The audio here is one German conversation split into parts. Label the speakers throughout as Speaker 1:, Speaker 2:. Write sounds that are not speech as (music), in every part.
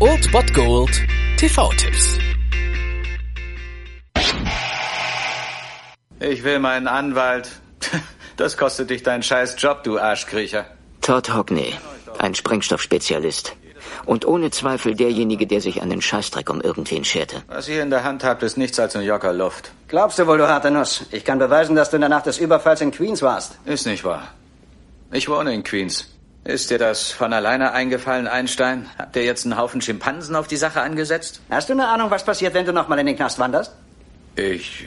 Speaker 1: Old Bot Gold TV-Tipps.
Speaker 2: Ich will meinen Anwalt. (laughs) Das kostet dich deinen scheiß Job, du Arschkriecher.
Speaker 3: Todd Hockney, ein Sprengstoffspezialist. Und ohne Zweifel derjenige, der sich an den Scheißdreck um irgendwen scherte.
Speaker 2: Was ihr in der Hand habt, ist nichts als ein Jocker Luft.
Speaker 4: Glaubst du wohl, du harte Nuss? Ich kann beweisen, dass du in der Nacht des Überfalls in Queens warst.
Speaker 2: Ist nicht wahr. Ich wohne in Queens. Ist dir das von alleine eingefallen, Einstein? Habt ihr jetzt einen Haufen Schimpansen auf die Sache angesetzt?
Speaker 4: Hast du eine Ahnung, was passiert, wenn du nochmal in den Knast wanderst?
Speaker 2: Ich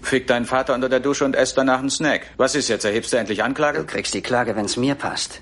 Speaker 2: Fick deinen Vater unter der Dusche und ess danach einen Snack. Was ist jetzt? Erhebst du endlich Anklage?
Speaker 4: Du kriegst die Klage, wenn's mir passt.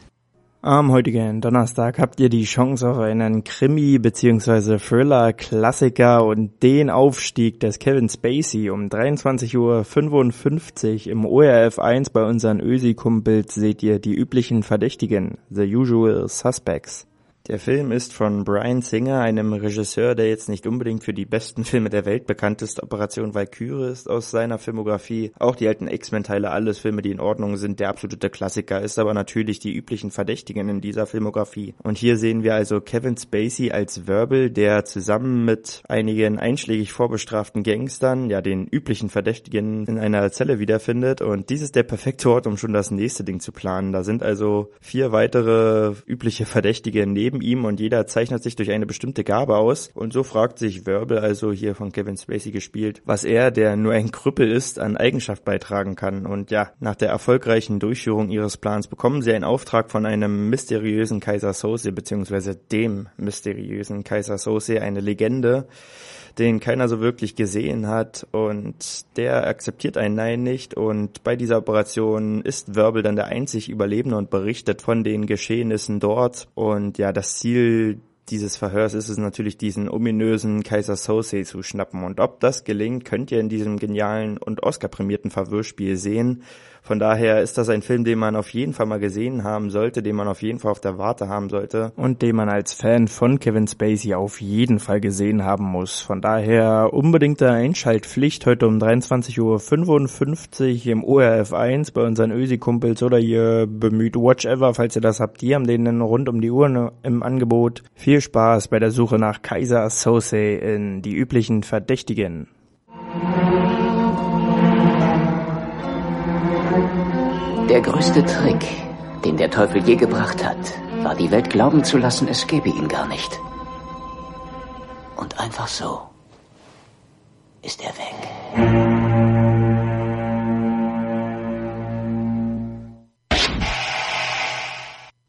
Speaker 5: Am heutigen Donnerstag habt ihr die Chance auf einen Krimi- bzw. Thriller-Klassiker und den Aufstieg des Kevin Spacey um 23.55 Uhr im ORF 1 bei unseren Ösi-Kumpels seht ihr die üblichen Verdächtigen, The Usual Suspects. Der Film ist von Brian Singer, einem Regisseur, der jetzt nicht unbedingt für die besten (laughs) Filme der Welt bekannt ist. Operation Valkyrie ist aus seiner Filmografie. Auch die alten X-Men-Teile, alles Filme, die in Ordnung sind. Der absolute Klassiker ist aber natürlich die üblichen Verdächtigen in dieser Filmografie. Und hier sehen wir also Kevin Spacey als Verbal, der zusammen mit einigen einschlägig vorbestraften Gangstern, ja, den üblichen Verdächtigen in einer Zelle wiederfindet. Und dies ist der perfekte Ort, um schon das nächste Ding zu planen. Da sind also vier weitere übliche Verdächtige neben neben ihm und jeder zeichnet sich durch eine bestimmte Gabe aus. Und so fragt sich Verbal, also hier von Kevin Spacey gespielt, was er, der nur ein Krüppel ist, an Eigenschaft beitragen kann. Und ja, nach der erfolgreichen Durchführung ihres Plans bekommen sie einen Auftrag von einem mysteriösen Kaiser Sose, beziehungsweise dem mysteriösen Kaiser Sose, eine Legende, den keiner so wirklich gesehen hat und der akzeptiert ein Nein nicht und bei dieser Operation ist Verbal dann der einzig Überlebende und berichtet von den Geschehnissen dort und ja, das Ziel dieses Verhörs ist es natürlich, diesen ominösen Kaiser Sosei zu schnappen. Und ob das gelingt, könnt ihr in diesem genialen und Oscar-prämierten Verwirrspiel sehen. Von daher ist das ein Film, den man auf jeden Fall mal gesehen haben sollte, den man auf jeden Fall auf der Warte haben sollte und den man als Fan von Kevin Spacey auf jeden Fall gesehen haben muss. Von daher unbedingte Einschaltpflicht heute um 23.55 Uhr im ORF 1 bei unseren Ösi-Kumpels oder ihr bemüht Watch Ever, falls ihr das habt. Die haben den rund um die Uhr im Angebot. Viel Spaß bei der Suche nach Kaiser Sose in die üblichen Verdächtigen.
Speaker 3: Der größte Trick, den der Teufel je gebracht hat, war die Welt glauben zu lassen, es gäbe ihn gar nicht. Und einfach so ist er weg.